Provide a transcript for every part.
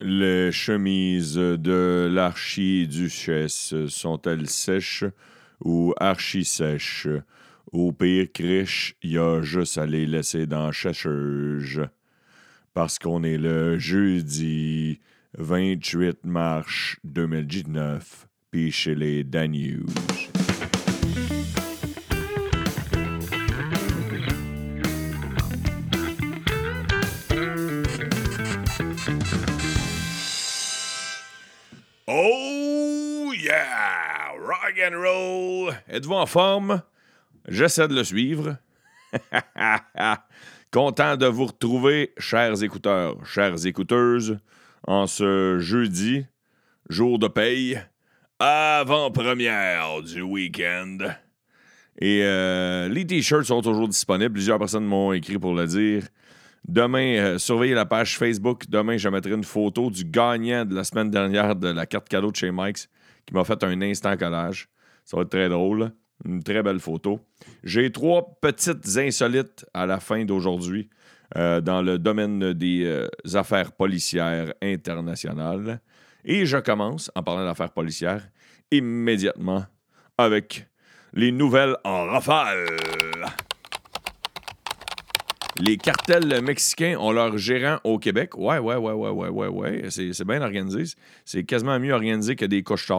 Les chemises de l'archiduchesse sont-elles sèches ou archi-sèches? Au pire, criche, il y a juste à les laisser dans la chercheuse. Parce qu'on est le jeudi 28 mars 2019, puis chez les Danews. Rock and roll! Êtes-vous en forme? J'essaie de le suivre. Content de vous retrouver, chers écouteurs, chères écouteuses, en ce jeudi, jour de paye, avant-première du week-end. Et euh, les t-shirts sont toujours disponibles. Plusieurs personnes m'ont écrit pour le dire. Demain, euh, surveillez la page Facebook. Demain, je mettrai une photo du gagnant de la semaine dernière de la carte cadeau de chez Mike's qui m'a fait un instant collage. Ça va être très drôle. Une très belle photo. J'ai trois petites insolites à la fin d'aujourd'hui euh, dans le domaine des euh, affaires policières internationales. Et je commence, en parlant d'affaires policières, immédiatement avec les nouvelles en rafale. Les cartels mexicains ont leur gérant au Québec. Ouais, ouais, ouais, ouais, ouais, ouais, ouais. C'est, bien organisé. C'est quasiment mieux organisé que des couches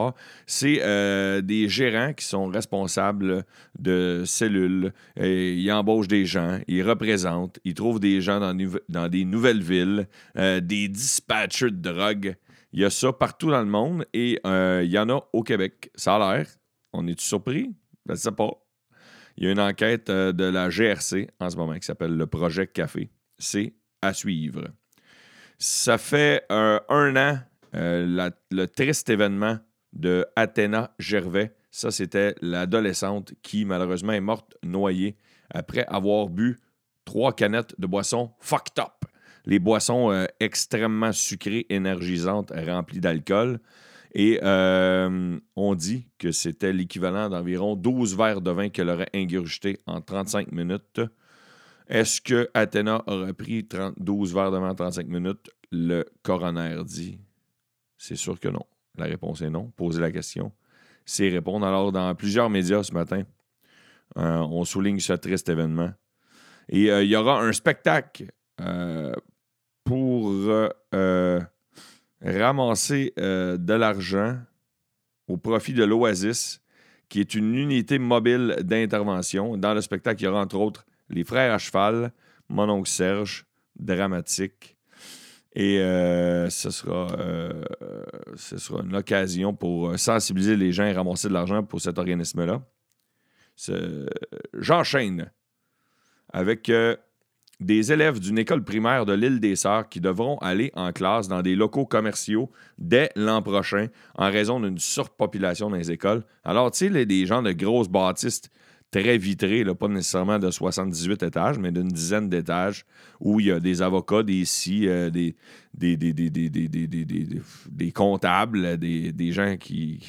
C'est euh, des gérants qui sont responsables de cellules. Ils embauchent des gens, ils représentent, ils trouvent des gens dans, dans des nouvelles villes, euh, des dispatchers de drogue. Il y a ça partout dans le monde et euh, il y en a au Québec. Ça a l'air. On est-tu surpris? Je ne sais pas. Il y a une enquête euh, de la GRC en ce moment qui s'appelle le Projet Café. C'est à suivre. Ça fait euh, un an, euh, le triste événement de Athéna Gervais. Ça, c'était l'adolescente qui, malheureusement, est morte noyée après avoir bu trois canettes de boissons fucked up. Les boissons extrêmement sucrées, énergisantes, remplies d'alcool. Et euh, on dit que c'était l'équivalent d'environ 12 verres de vin qu'elle aurait ingurgité en 35 minutes. Est-ce que Athéna aurait pris 12 verres de vin en 35 minutes? Le coroner dit c'est sûr que non. La réponse est non. Posez la question. C'est répondre. Alors, dans plusieurs médias ce matin, euh, on souligne ce triste événement. Et euh, il y aura un spectacle pour ramasser euh, de l'argent au profit de l'Oasis, qui est une unité mobile d'intervention. Dans le spectacle, il y aura entre autres les frères à cheval, mon oncle Serge, dramatique. Et euh, ce, sera, euh, ce sera une occasion pour sensibiliser les gens et ramasser de l'argent pour cet organisme-là. J'enchaîne avec des élèves d'une école primaire de l'île des Sœurs qui devront aller en classe dans des locaux commerciaux dès l'an prochain en raison d'une surpopulation dans les écoles. Alors, tu sais, des gens de grosses bâtisses très vitrées, pas nécessairement de 78 étages, mais d'une dizaine d'étages, où il y a des avocats, des si, des, des, des, comptables, des, gens qui,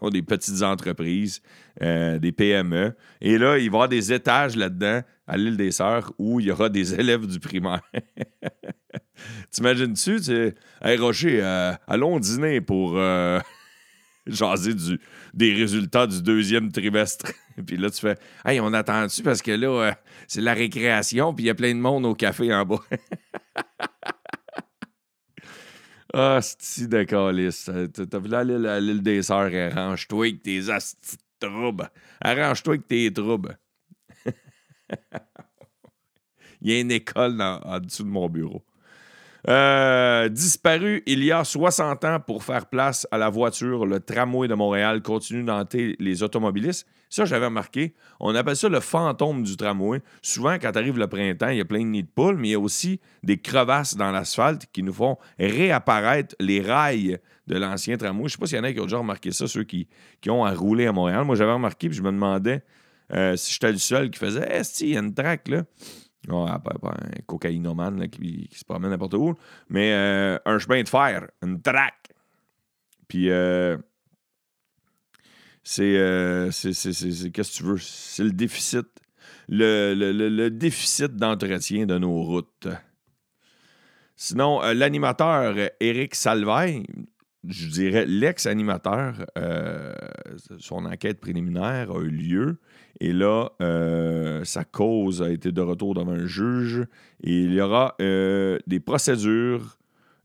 ont des petites entreprises, des PME. Et là, il va y avoir des étages là-dedans à l'île des Sœurs où il y aura des élèves du primaire. T'imagines-tu, tu hey Rocher, allons dîner pour jaser du, des résultats du deuxième trimestre. puis là, tu fais Hey, on attend-tu? Parce que là, c'est la récréation, puis il y a plein de monde au café en bas. Ah, c'est de calice. T'as vu là l'île des Sœurs, arrange-toi avec tes astis troubles. Arrange-toi avec tes troubles. il y a une école en dessous de mon bureau. Euh, disparu il y a 60 ans pour faire place à la voiture, le tramway de Montréal continue d'hanter les automobilistes. Ça, j'avais remarqué. On appelle ça le fantôme du tramway. Souvent, quand arrive le printemps, il y a plein de nids de poules, mais il y a aussi des crevasses dans l'asphalte qui nous font réapparaître les rails de l'ancien tramway. Je ne sais pas s'il y en a qui ont déjà remarqué ça, ceux qui, ont à rouler à Montréal. Moi, j'avais remarqué, puis je me demandais euh, si j'étais le seul qui faisait Est-ce qu'il y a une traque là pas, un cocaïnomane qui, se promène n'importe où. Mais euh, un chemin de fer, une traque. Puis euh, euh, c'est. Qu'est-ce que tu veux? C'est le déficit. Le, le, le déficit d'entretien de nos routes. Sinon, l'animateur Éric Salvaille, je dirais l'ex-animateur, euh, son enquête préliminaire a eu lieu. Et là, sa cause a été de retour devant un juge. Et il y aura des procédures.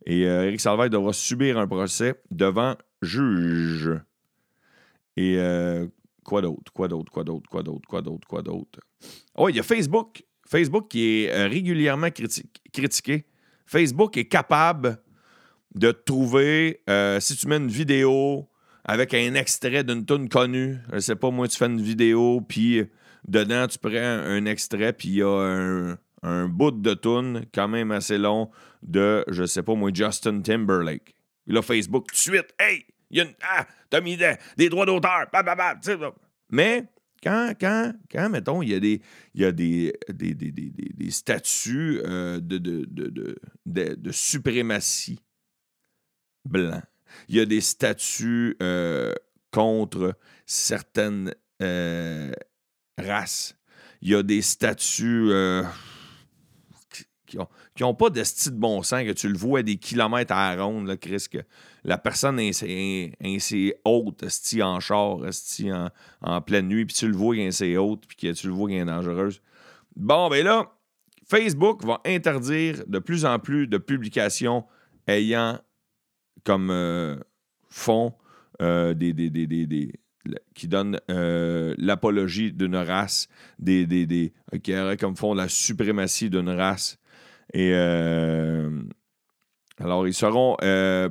Et Éric Salvaille devra subir un procès devant juge. Et quoi d'autre? Quoi d'autre? Quoi d'autre? Quoi d'autre? Quoi d'autre? Quoi d'autre? Oh, il y a Facebook. Facebook qui est régulièrement critiqué Facebook est capable de trouver, euh, si tu mets une vidéo avec un extrait d'une tune connue, je sais pas, moi, tu fais une vidéo, puis dedans, tu prends un extrait, puis il y a un, bout de tune quand même assez long de, je sais pas, moi, Justin Timberlake. Puis là, Facebook, tout de suite, hey, il y a une, ah, t'as mis des, droits d'auteur, mais quand, quand, quand, mettons, il y a des, il y a des, des, des, des statuts euh, de, de, de, de, suprématie blanc, il y a des statuts euh, contre certaines euh, races, il y a des statuts qui n'ont pas de style de bon sens, que tu le vois à des kilomètres à la ronde, Chris, que la personne est ainsi haute, en char, en, en pleine nuit, puis tu le vois qu'elle haute, puis que tu le vois qu'elle est dangereuse. Bon, ben là, Facebook va interdire de plus en plus de publications ayant comme euh, euh, des, des, qui donnent euh, l'apologie d'une race, des, des, qui auraient comme fond la suprématie d'une race. Et euh, alors, ils seront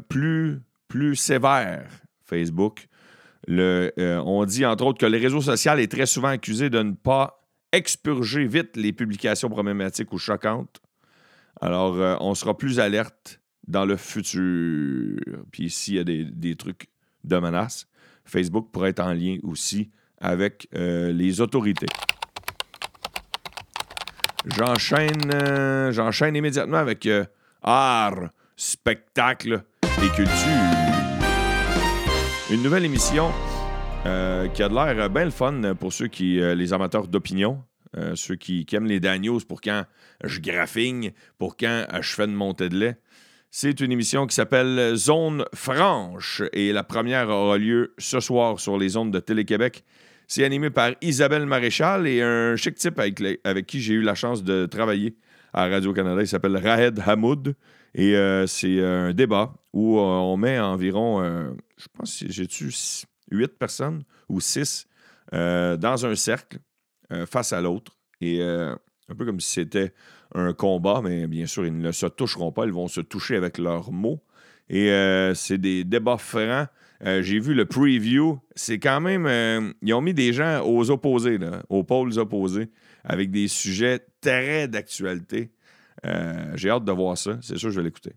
plus, plus sévères, Facebook. Le, on dit entre autres que le réseau social est très souvent accusé de ne pas expurger vite les publications problématiques ou choquantes. Alors, on sera plus alerte dans le futur. Puis s'il y a des, trucs de menace, Facebook pourrait être en lien aussi avec les autorités. J'enchaîne, euh, j'enchaîne immédiatement avec euh, art, spectacle et culture. Une nouvelle émission euh, qui a de l'air bien le fun pour ceux qui, les amateurs d'opinion, ceux qui, aiment les Daniels pour quand je graffigne, pour quand je fais une montée de lait. C'est une émission qui s'appelle Zone Franche et la première aura lieu ce soir sur les ondes de Télé-Québec. C'est animé par Isabelle Maréchal et un chic type avec, qui j'ai eu la chance de travailler à Radio-Canada. Il s'appelle Rahed Hamoud. Et euh, c'est un débat où euh, on met environ, euh, je pense, j'ai-tu huit personnes ou six dans un cercle face à l'autre. Et un peu comme si c'était un combat, mais bien sûr, ils ne se toucheront pas. Ils vont se toucher avec leurs mots. Et c'est des débats francs euh, j'ai vu le preview. C'est quand même. Euh, ils ont mis des gens aux opposés, aux pôles opposés, avec des sujets très d'actualité. Euh, j'ai hâte de voir ça. C'est sûr, je vais l'écouter.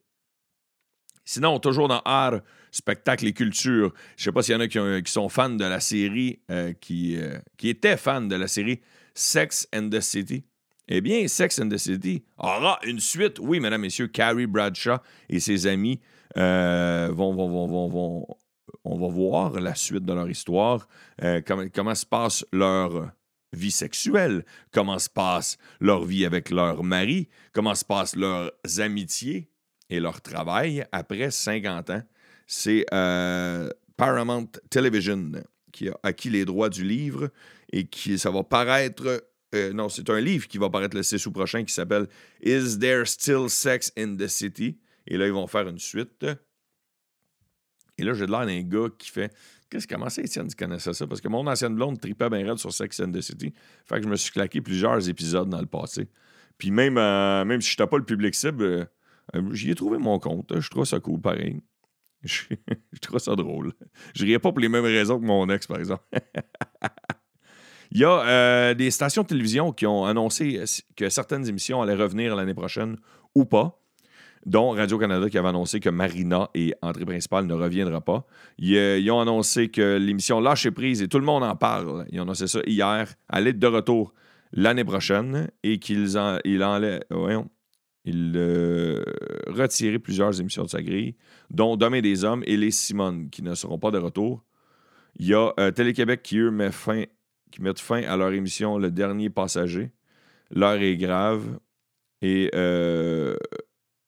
Sinon, toujours dans art, spectacle et culture, je ne sais pas s'il y en a qui, sont fans de la série, qui étaient fans de la série Sex and the City. Eh bien, Sex and the City aura une suite. Oui, mesdames, messieurs, Carrie Bradshaw et ses amis vont, vont, on va voir la suite de leur histoire, euh, comment, se passe leur vie sexuelle, comment se passe leur vie avec leur mari, comment se passent leurs amitiés et leur travail après 50 ans. C'est euh, Paramount Television qui a acquis les droits du livre et qui ça va paraître euh, non, c'est un livre qui va paraître le 6 août prochain qui s'appelle Is There Still Sex in the City? Et là, ils vont faire une suite. Et là, j'ai de l'air d'un gars qui fait Qu'est-ce comment ça, Étienne, tu connaissais ça? Parce que mon ancienne blonde tripait bien raide sur Sex and the City. Fait que je me suis claqué plusieurs épisodes dans le passé. Puis même, euh, même si je n'étais pas le public cible, euh, j'y ai trouvé mon compte. Je trouve ça cool, pareil. Je, trouve ça drôle. Je riais pas pour les mêmes raisons que mon ex, par exemple. Il y a des stations de télévision qui ont annoncé que certaines émissions allaient revenir l'année prochaine ou pas dont Radio-Canada qui avait annoncé que Marina et Entrée principale ne reviendra pas. Ils, ont annoncé que l'émission Lâcher prise, et tout le monde en parle, ils ont annoncé ça hier, allait être de retour l'année prochaine et qu'ils en, il il euh, plusieurs émissions de sa grille, dont Demain des hommes et Les Simone, qui ne seront pas de retour. Il y a euh, Télé-Québec qui, eux, met fin, qui mettent fin à leur émission Le Dernier Passager. L'heure est grave. Et euh,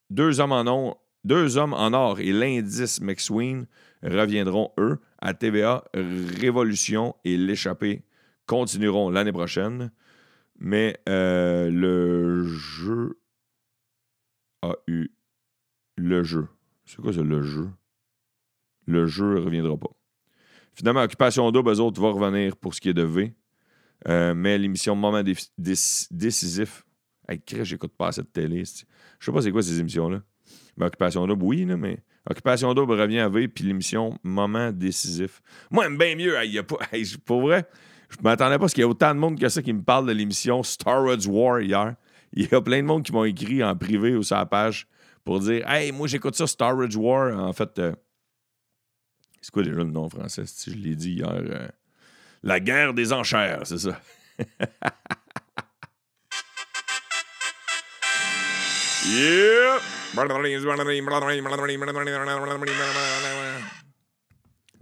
deux hommes en or, deux hommes en or et l'indice McSween reviendront, eux, à TVA. Révolution et l'échappée continueront l'année prochaine. Mais euh, le jeu a eu. Le jeu. C'est quoi ça, le jeu? Le jeu ne reviendra pas. Finalement, Occupation Double, eux autres, vont revenir pour ce qui est de V. Euh, mais l'émission Moment décisif. Hey, j'écoute pas cette télé. Je sais pas c'est quoi ces émissions-là. Mais Occupation Double, oui, mais Occupation Double revient à V, puis l'émission Moment décisif. Moi, j'aime bien mieux. Il y a pas, pour vrai, je m'attendais pas parce qu'il y a autant de monde que ça qui me parle de l'émission Star Wars War hier. Il y a plein de monde qui m'ont écrit en privé ou sur la page pour dire Hey, moi j'écoute ça, Star Wars War. En fait, euh, c'est quoi déjà le nom français? Si je l'ai dit hier. Euh, la guerre des enchères, c'est ça.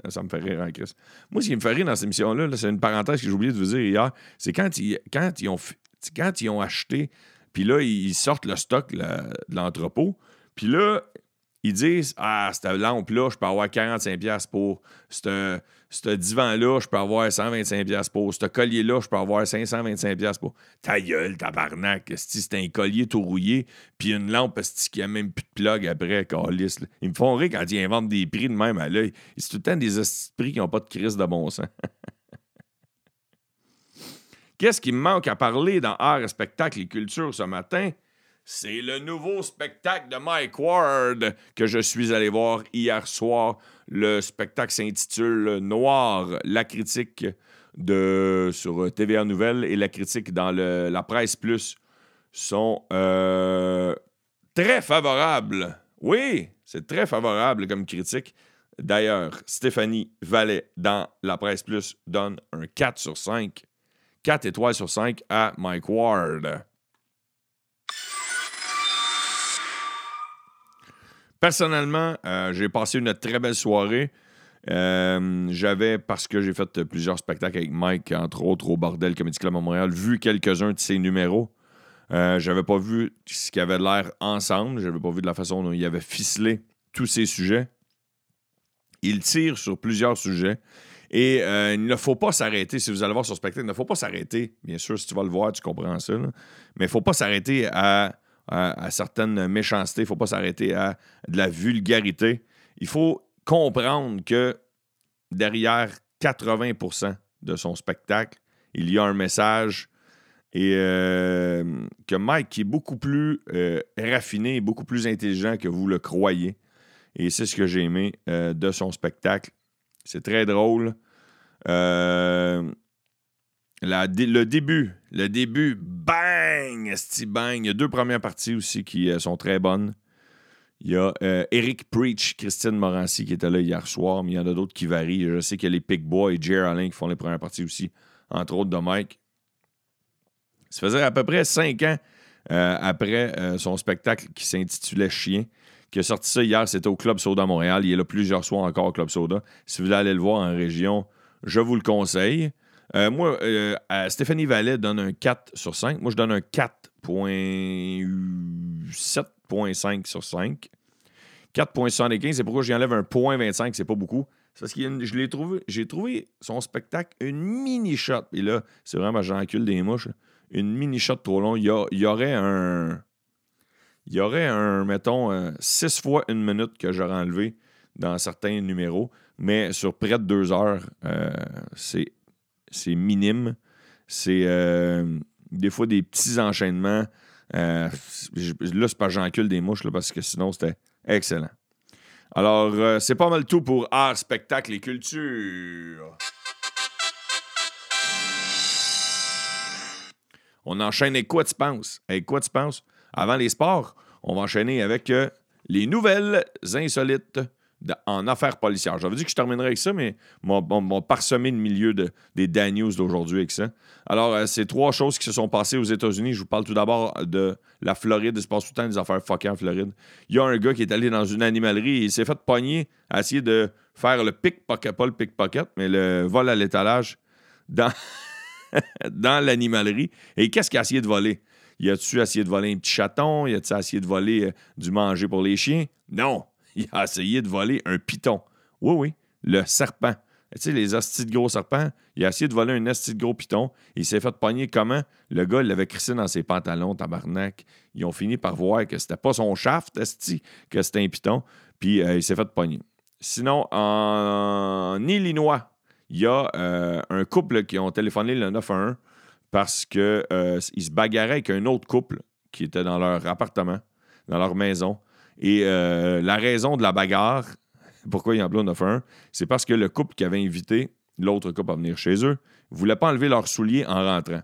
Ça me fait rire en Chris. Moi, ce qui me fait rire dans cette émission-là, c'est une parenthèse que j'ai oublié de vous dire hier, c'est quand ils, quand, ils ont, quand ils ont acheté, puis là, ils sortent le stock de l'entrepôt, puis là, ils disent Ah, cette lampe-là, je peux avoir 45$ pour. Ce divan-là, je peux avoir 125$ pour. Ce collier-là, je peux avoir 525$ pour. Ta gueule, tabarnak. C'est un collier tout rouillé, puis une lampe qui a même plus de plug après, calice. Ils me font rire quand ils inventent des prix de même à l'œil. C'est tout le temps des prix qui n'ont pas de crise de bon sens. Qu'est-ce qui me manque à parler dans art, spectacle et culture ce matin? C'est le nouveau spectacle de Mike Ward que je suis allé voir hier soir. Le spectacle s'intitule Noir, la critique sur TVA Nouvelle et la critique dans la presse plus sont euh, très favorables. Oui, c'est très favorable comme critique. D'ailleurs, Stéphanie Vallet dans la presse plus donne un 4 sur 5, 4 étoiles sur 5 à Mike Ward. Personnellement, euh, j'ai passé une très belle soirée. Euh, j'avais, parce que j'ai fait plusieurs spectacles avec Mike, entre autres au Bordel Club à Montréal, vu quelques-uns de ses numéros. Euh, j'avais pas vu ce qu'il avait l'air ensemble. J'avais pas vu de la façon dont il avait ficelé tous ces sujets. Il tire sur plusieurs sujets. Et il ne faut pas s'arrêter, si vous allez voir sur spectacle, il ne faut pas s'arrêter. Bien sûr, si tu vas le voir, tu comprends ça. Mais il ne faut pas s'arrêter à à, certaines méchancetés. Il ne faut pas s'arrêter à de la vulgarité. Il faut comprendre que derrière 80% de son spectacle, il y a un message et euh, que Mike est beaucoup plus euh, raffiné, beaucoup plus intelligent que vous le croyez. Et c'est ce que j'ai aimé euh, de son spectacle. C'est très drôle. Le début, le début, bang, esti bang. Il y a deux premières parties aussi qui euh, sont très bonnes. Il y a euh, Eric Preach, Christine Morancy qui était là hier soir, mais il y en a d'autres qui varient. Je sais qu'il y a les Pick Boys et Jerry Allen qui font les premières parties aussi, entre autres de Mike. Ça faisait à peu près cinq ans euh, après son spectacle qui s'intitulait Chien, qui a sorti ça hier, c'était au Club Soda Montréal. Il est là plusieurs soirs encore au Club Soda. Si vous voulez aller le voir en région, je vous le conseille. Euh, moi, euh, Stéphanie Vallet donne un 4 sur 5. Moi, je donne un 4.7.5 sur 5. 4.75, c'est pourquoi j'enlève un point 25, c'est pas beaucoup. C'est parce que je l'ai trouvé, j'ai trouvé son spectacle une mini shot. Et là, c'est vraiment j'encule des mouches. Une mini shot trop long. Il y, aurait un. Il y aurait un, mettons, 6 fois une minute que j'aurais enlevé dans certains numéros. Mais sur près de deux heures, euh, c'est c'est minime. C'est euh, des fois des petits enchaînements. Euh, là, c'est pas j'encule des mouches, parce que sinon, c'était excellent. Alors, euh, c'est pas mal tout pour art, spectacle et culture. On enchaîne avec quoi tu penses? Avec quoi tu penses? Avant les sports, on va enchaîner avec les nouvelles insolites en affaires policières. J'avais dit que je terminerais avec ça, mais m'ont parsemé le milieu de, des Dan News d'aujourd'hui avec ça. Alors, euh, c'est trois choses qui se sont passées aux États-Unis. Je vous parle tout d'abord de la Floride. Il se passe tout le temps des affaires fuckées en Floride. Il y a un gars qui est allé dans une animalerie et il s'est fait pogner à essayer de faire le pickpocket, pas le pickpocket, mais le vol à l'étalage dans, dans l'animalerie. Et qu'est-ce qu'il a essayé de voler? Il a-tu essayé de voler un petit chaton? Il a-tu essayé de voler euh, du manger pour les chiens? Non. Il a essayé de voler un python. Oui, oui, le serpent. Tu sais, les astis de gros serpents, il a essayé de voler un asti de gros python. Il s'est fait pogner comment? Le gars, l'avait crissé dans ses pantalons, tabarnak. Ils ont fini par voir que c'était pas son shaft, asti, que c'était un python. Puis euh, il s'est fait pogner. Sinon, en Illinois, il y a euh, un couple qui ont téléphoné le 911 parce qu'ils euh, se bagarraient avec un autre couple qui était dans leur appartement, dans leur maison. Et la raison de la bagarre, pourquoi ils ont appelé au 911, c'est parce que le couple qui avait invité l'autre couple à venir chez eux ne voulait pas enlever leurs souliers en rentrant.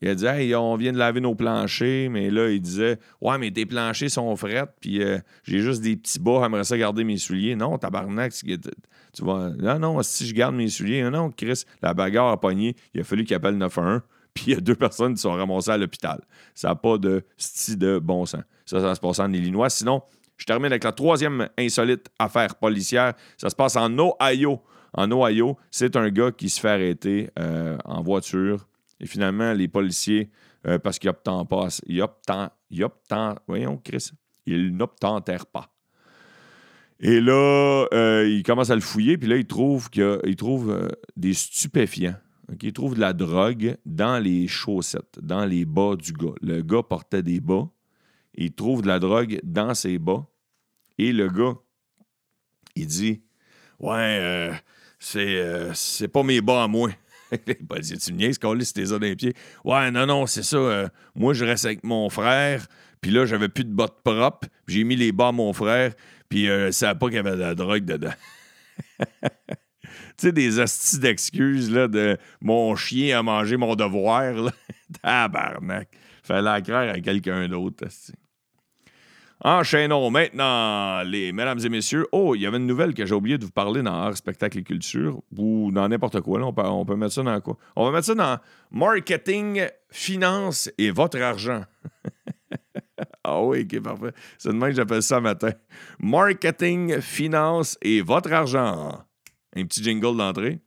Il a dit Hey, on vient de laver nos planchers, mais là, il disait Ouais, mais tes planchers sont frettes, puis euh, j'ai juste des petits bas, j'aimerais ça garder mes souliers. Non, tabarnak, tu vas. Non, non, si je garde mes souliers, non, Chris, la bagarre a pogné, il a fallu qu'il appelle 911, puis il y a deux personnes qui sont ramassées à l'hôpital. Ça n'a pas de style de bon sens. Ça, ça se passe en Illinois. Sinon, je termine avec la troisième insolite affaire policière. Ça se passe en Ohio. En Ohio, c'est un gars qui se fait arrêter euh, en voiture. Et finalement, les policiers, euh, parce qu'ils n'obtentent pas, ils obtentent, ils obtentent, voyons, Chris, ils n'obtentèrent pas. Et là, euh, ils commencent à le fouiller, puis là, ils trouvent, qu'ils trouvent des stupéfiants. Ils trouvent de la drogue dans les chaussettes, dans les bas du gars. Le gars portait des bas. Ils trouvent de la drogue dans ses bas. Et le gars, il dit Ouais, euh, c'est, euh, c'est pas mes bas à moi. il dit Tu me niaises, c'est tes d'un pied. Ouais, non, non, c'est ça. Euh, moi, je reste avec mon frère. Puis là, j'avais plus de bottes propres. J'ai mis les bas à mon frère. Puis euh, savait pas qu'il y avait de la drogue dedans. tu sais, des astis d'excuses, là, de mon chien a mangé mon devoir, là. Tabarnak. Fallait la à quelqu'un d'autre, Enchaînons maintenant, les mesdames et messieurs. Oh, il y avait une nouvelle que j'ai oublié de vous parler dans Art, Spectacle et Culture ou dans n'importe quoi. on, peut, on, peut, mettre ça dans quoi? On va mettre ça dans Marketing, Finance et votre argent. ah oui, ok, parfait. C'est de même que j'appelle ça matin. Marketing, Finance et votre argent. Un petit jingle d'entrée.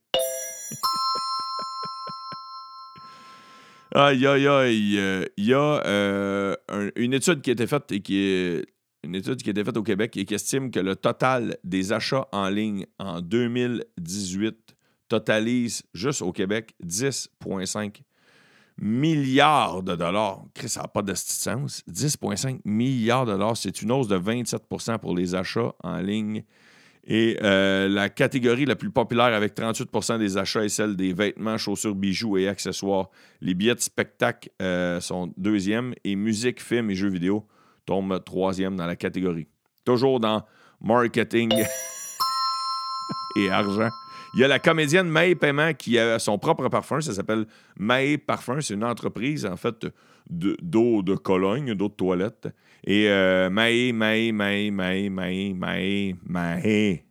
Aïe, aïe, aïe. Euh, il y a euh, une étude qui a été faite et qui a été faite au Québec et qui estime que le total des achats en ligne en 2018 totalise juste au Québec 10,5 milliards de dollars. ça n'a pas de sens. 10,5 milliards de dollars, c'est une hausse de 27% pour les achats en ligne et euh, la catégorie la plus populaire avec 38% des achats est celle des vêtements, chaussures, bijoux et accessoires. Les billets de spectacle euh, sont deuxième et musique, film et jeux vidéo tombent troisième dans la catégorie. Toujours dans marketing et argent. Il y a la comédienne May Paiement qui a son propre parfum. Ça s'appelle May Parfum. C'est une entreprise, en fait, d'eau de, Cologne, d'eau de toilette. Et euh, May, May, May, May, May, May,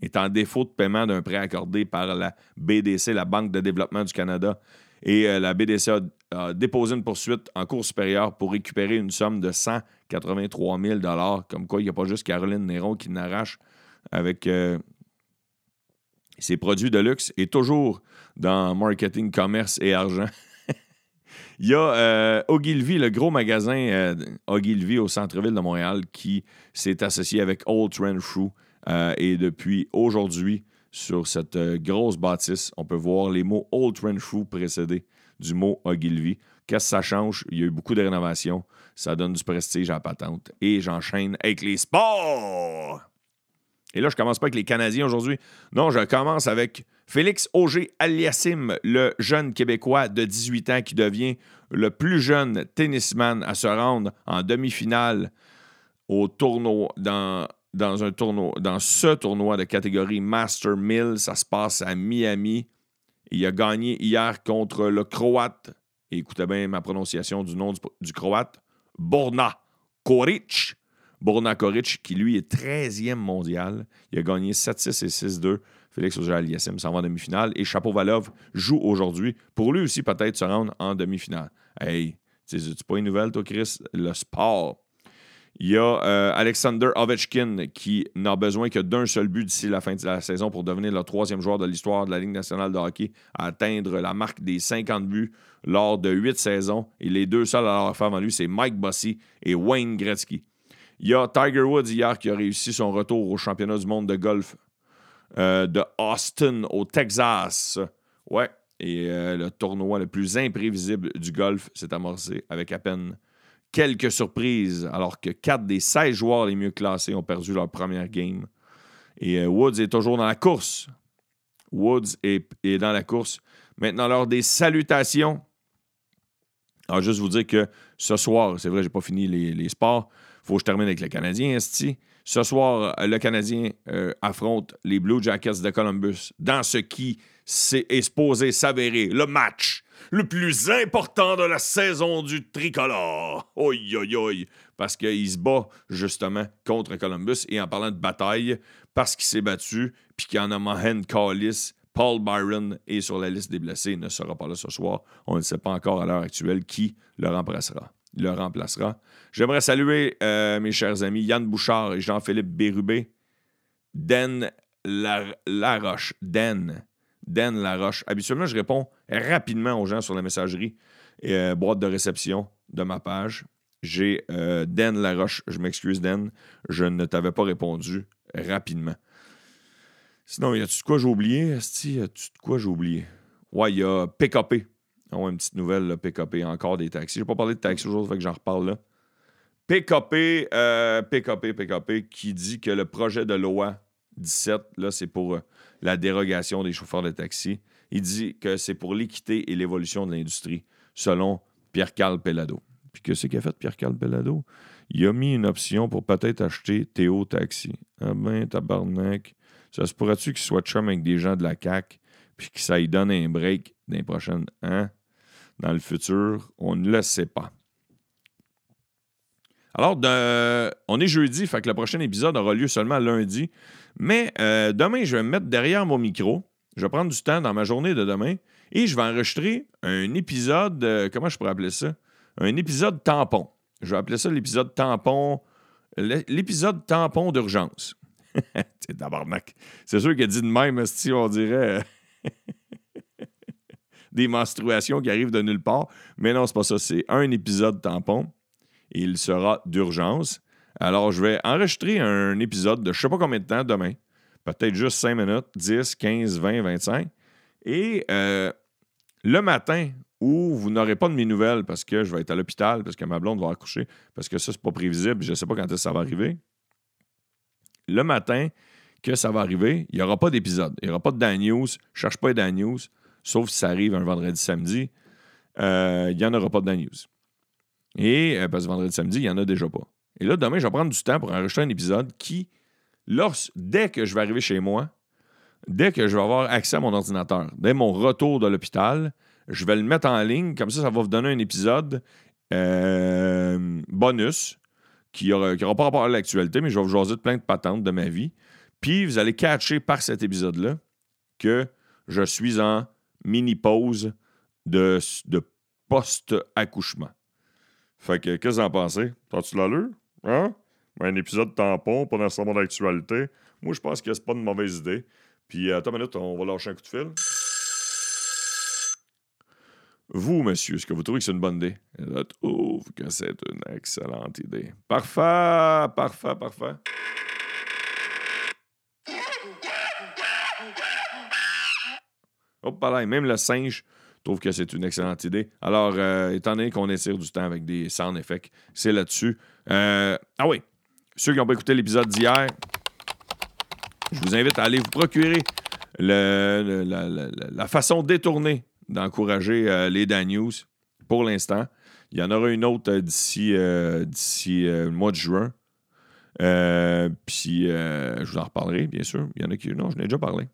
est en défaut de paiement d'un prêt accordé par la BDC, la Banque de développement du Canada. Et euh, la BDC a, déposé une poursuite en cours supérieure pour récupérer une somme de 183 000 Comme quoi, il n'y a pas juste Caroline Néron qui n'arrache avec euh, ses produits de luxe et toujours dans marketing, commerce et argent. Il y a euh, Ogilvy, le gros magasin euh, Ogilvy au centre-ville de Montréal, qui s'est associé avec Old Trend Shoe. Euh, et depuis aujourd'hui, sur cette grosse bâtisse, on peut voir les mots Old Trend Shoe précédés du mot Ogilvy. Qu'est-ce que ça change? Il y a eu beaucoup de rénovations. Ça donne du prestige à la patente. Et j'enchaîne avec les sports! Et là, je commence pas avec les Canadiens aujourd'hui. Non, je commence avec Félix Auger Aliassim, le jeune Québécois de 18 ans qui devient le plus jeune tennisman à se rendre en demi-finale au tournoi dans, un tournoi dans ce tournoi de catégorie Master 1000. Ça se passe à Miami. Il a gagné hier contre le Croate. écoutez bien ma prononciation du nom du, Croate. Borna Koric. Borna Koric, qui lui est 13e mondial. Il a gagné 7-6 et 6-2. Félix Auger-Aliassime s'en va en demi-finale. Et Chapeau-Valov joue aujourd'hui pour lui aussi peut-être se rendre en demi-finale. Hey, c'est pas une nouvelle, toi, Chris? Le sport. Il y a euh, Alexander Ovechkin qui n'a besoin que d'un seul but d'ici la fin de la saison pour devenir le troisième joueur de l'histoire de la Ligue nationale de hockey à atteindre la marque des 50 buts lors de huit saisons. Et les deux seuls à l'avoir fait avant lui, c'est Mike Bossy et Wayne Gretzky. Il y a Tiger Woods hier qui a réussi son retour au championnat du monde de golf euh, de Austin au Texas. Ouais, et euh, le tournoi le plus imprévisible du golf s'est amorcé avec à peine quelques surprises, alors que 4 des 16 joueurs les mieux classés ont perdu leur première game. Et euh, Woods est toujours dans la course. Woods est, dans la course. Maintenant, lors des salutations, alors juste vous dire que ce soir, c'est vrai, j'ai pas fini les, sports. Faut que je termine avec le Canadien, Esti. Ce soir, le Canadien euh, affronte les Blue Jackets de Columbus dans ce qui est supposé s'avérer le match le plus important de la saison du tricolore. Oi, oi, oi. Parce qu'il se bat justement contre Columbus. Et en parlant de bataille, parce qu'il s'est battu, puis qu'il en a Mahen Paul Byron est sur la liste des blessés, il ne sera pas là ce soir. On ne sait pas encore à l'heure actuelle qui le remplacera. Le remplacera. J'aimerais saluer euh, mes chers amis Yann Bouchard et Jean-Philippe Bérubé. Den Laroche. Den Dan Laroche. Habituellement, je réponds rapidement aux gens sur la messagerie et euh, boîte de réception de ma page. J'ai euh, Dan Laroche. Je m'excuse, Dan. Je ne t'avais pas répondu rapidement. Sinon, y a-tu de quoi j'ai oublié? Y a-tu de quoi j'ai oublié? Ouais, il y a PKP. Ah une petite nouvelle, là, PKP. Encore des taxis. Je n'ai pas parlé de taxis aujourd'hui, fait que j'en reparle là. PKP, euh, PKP, PKP, qui dit que le projet de loi 17, là, c'est pour la dérogation des chauffeurs de taxi. Il dit que c'est pour l'équité et l'évolution de l'industrie, selon Pierre-Carl Pellado. Puis que c'est qu'a fait Pierre-Carl Pellado? Il a mis une option pour peut-être acheter Théo Taxi. Ah ben, tabarnak. Ça se pourrait-tu qu'il soit chum avec des gens de la CAQ, puis que ça lui donne un break dans les prochaines... Hein? Dans le futur, on ne le sait pas. Alors, on est jeudi, fait que le prochain épisode aura lieu seulement lundi. Mais euh, demain, je vais me mettre derrière mon micro. Je vais prendre du temps dans ma journée de demain et je vais enregistrer un épisode, euh, comment je pourrais appeler ça? Un épisode tampon. Je vais appeler ça l'épisode tampon, l'épisode tampon d'urgence. c'est tabarnak. C'est sûr qu'il dit de même, si on dirait euh, des menstruations qui arrivent de nulle part. Mais non, c'est pas ça. C'est un épisode tampon. Il sera d'urgence. Alors, je vais enregistrer un épisode de je sais pas combien de temps demain. Peut-être juste 5 minutes, 10, 15, 20, 25. Et euh, le matin où vous n'aurez pas de mes nouvelles parce que je vais être à l'hôpital, parce que ma blonde va accoucher, parce que ça, c'est pas prévisible, je ne sais pas quand ça va arriver. Le matin que ça va arriver, il n'y aura pas d'épisode. Il n'y aura pas de Dan News. Je cherche pas Dan News, sauf si ça arrive un vendredi, samedi. Euh, il n'y en aura pas de Dan News. Et euh, parce que vendredi, samedi, il n'y en a déjà pas. Et là, demain, je vais prendre du temps pour enregistrer un épisode qui, dès que je vais arriver chez moi, dès que je vais avoir accès à mon ordinateur, dès mon retour de l'hôpital, je vais le mettre en ligne. Comme ça, ça va vous donner un épisode euh, bonus qui n'aura pas rapport à l'actualité, mais je vais vous jaser de plein de patentes de ma vie. Puis, vous allez catcher par cet épisode-là que je suis en mini-pause de, post-accouchement. Fait que, qu'est-ce que vous en pensez? T'as-tu l'allure? Hein? Un épisode tampon, pas nécessairement d'actualité. Moi, je pense que c'est pas une mauvaise idée. Puis, attends une minute, on va lâcher un coup de fil. Vous, monsieur, est-ce que vous trouvez que c'est une bonne idée? Je trouve que c'est une excellente idée. Parfait, parfait, parfait. Hop là, même le singe trouve que c'est une excellente idée. Alors, euh, étant donné qu'on étire du temps avec des sound effects, c'est là-dessus. Euh, ah oui, ceux qui n'ont pas écouté l'épisode d'hier, je vous invite à aller vous procurer la, façon détournée d'encourager euh, les Dan News pour l'instant. Il y en aura une autre d'ici le mois de juin. Puis je vous en reparlerai, bien sûr. Il y en a qui. Non, je n'ai déjà parlé.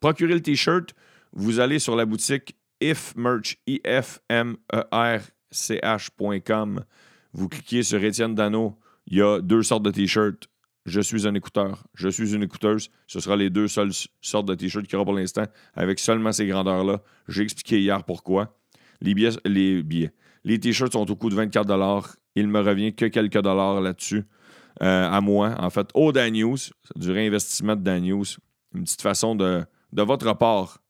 Procurez le T-shirt. Vous allez sur la boutique ifmerch, I-F-M-E-R-C-H.com. Vous cliquez sur Étienne Dano. Il y a deux sortes de T-shirts. Je suis un écouteur. Je suis une écouteuse. Ce sera les deux seules sortes de T-shirts qu'il y aura pour l'instant, avec seulement ces grandeurs-là. J'ai expliqué hier pourquoi. Les billets, les T-shirts sont au coût de 24 Il me revient que quelques dollars là-dessus euh, à moi. En fait, au Dan News, du réinvestissement de Dan News. Une petite façon de, de votre part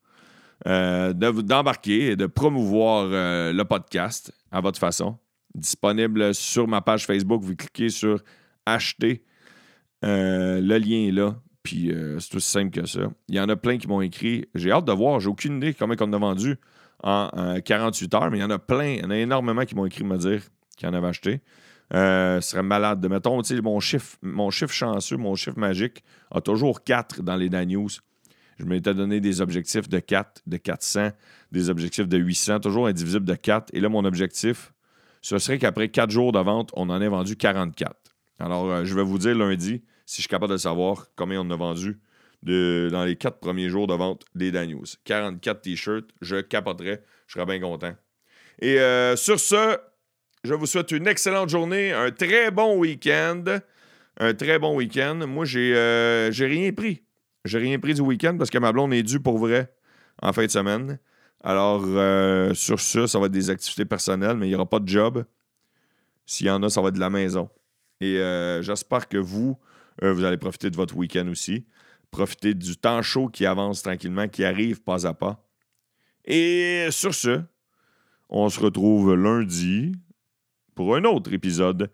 euh, d'embarquer et de promouvoir euh, le podcast à votre façon. Disponible sur ma page Facebook. Vous cliquez sur acheter. le lien est là. Puis c'est aussi simple que ça. Il y en a plein qui m'ont écrit. J'ai hâte de voir. J'ai aucune idée comment on a vendu en 48 heures, mais il y en a plein. Il y en a énormément qui m'ont écrit me dire qu'ils en avaient acheté. Euh, serait malade. De, mettons, mon chiffre, mon chiffre chanceux, mon chiffre magique a toujours 4 dans les Dan News. Je m'étais donné des objectifs de 4, de 400, des objectifs de 800, toujours indivisible de 4. Et là, mon objectif, ce serait qu'après 4 jours de vente, on en ait vendu 44. Alors, euh, je vais vous dire lundi, si je suis capable de savoir combien on a vendu dans les 4 premiers jours de vente des Dan News. 44 t-shirts, je capoterais, je serais bien content. Et euh, sur ce, je vous souhaite une excellente journée, un très bon week-end. Un très bon week-end. Moi, j'ai euh, rien pris. J'ai rien pris du week-end parce que ma blonde est due pour vrai en fin de semaine. Alors, euh, sur ça, ça va être des activités personnelles, mais il n'y aura pas de job. S'il y en a, ça va être de la maison. Et euh, j'espère que vous, vous allez profiter de votre week-end aussi. Profiter du temps chaud qui avance tranquillement, qui arrive pas à pas. Et sur ce, on se retrouve lundi pour un autre épisode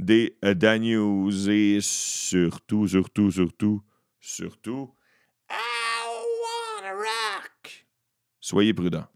des euh, Dan News. Et surtout, surtout, surtout, surtout, I wanna rock. Soyez prudents.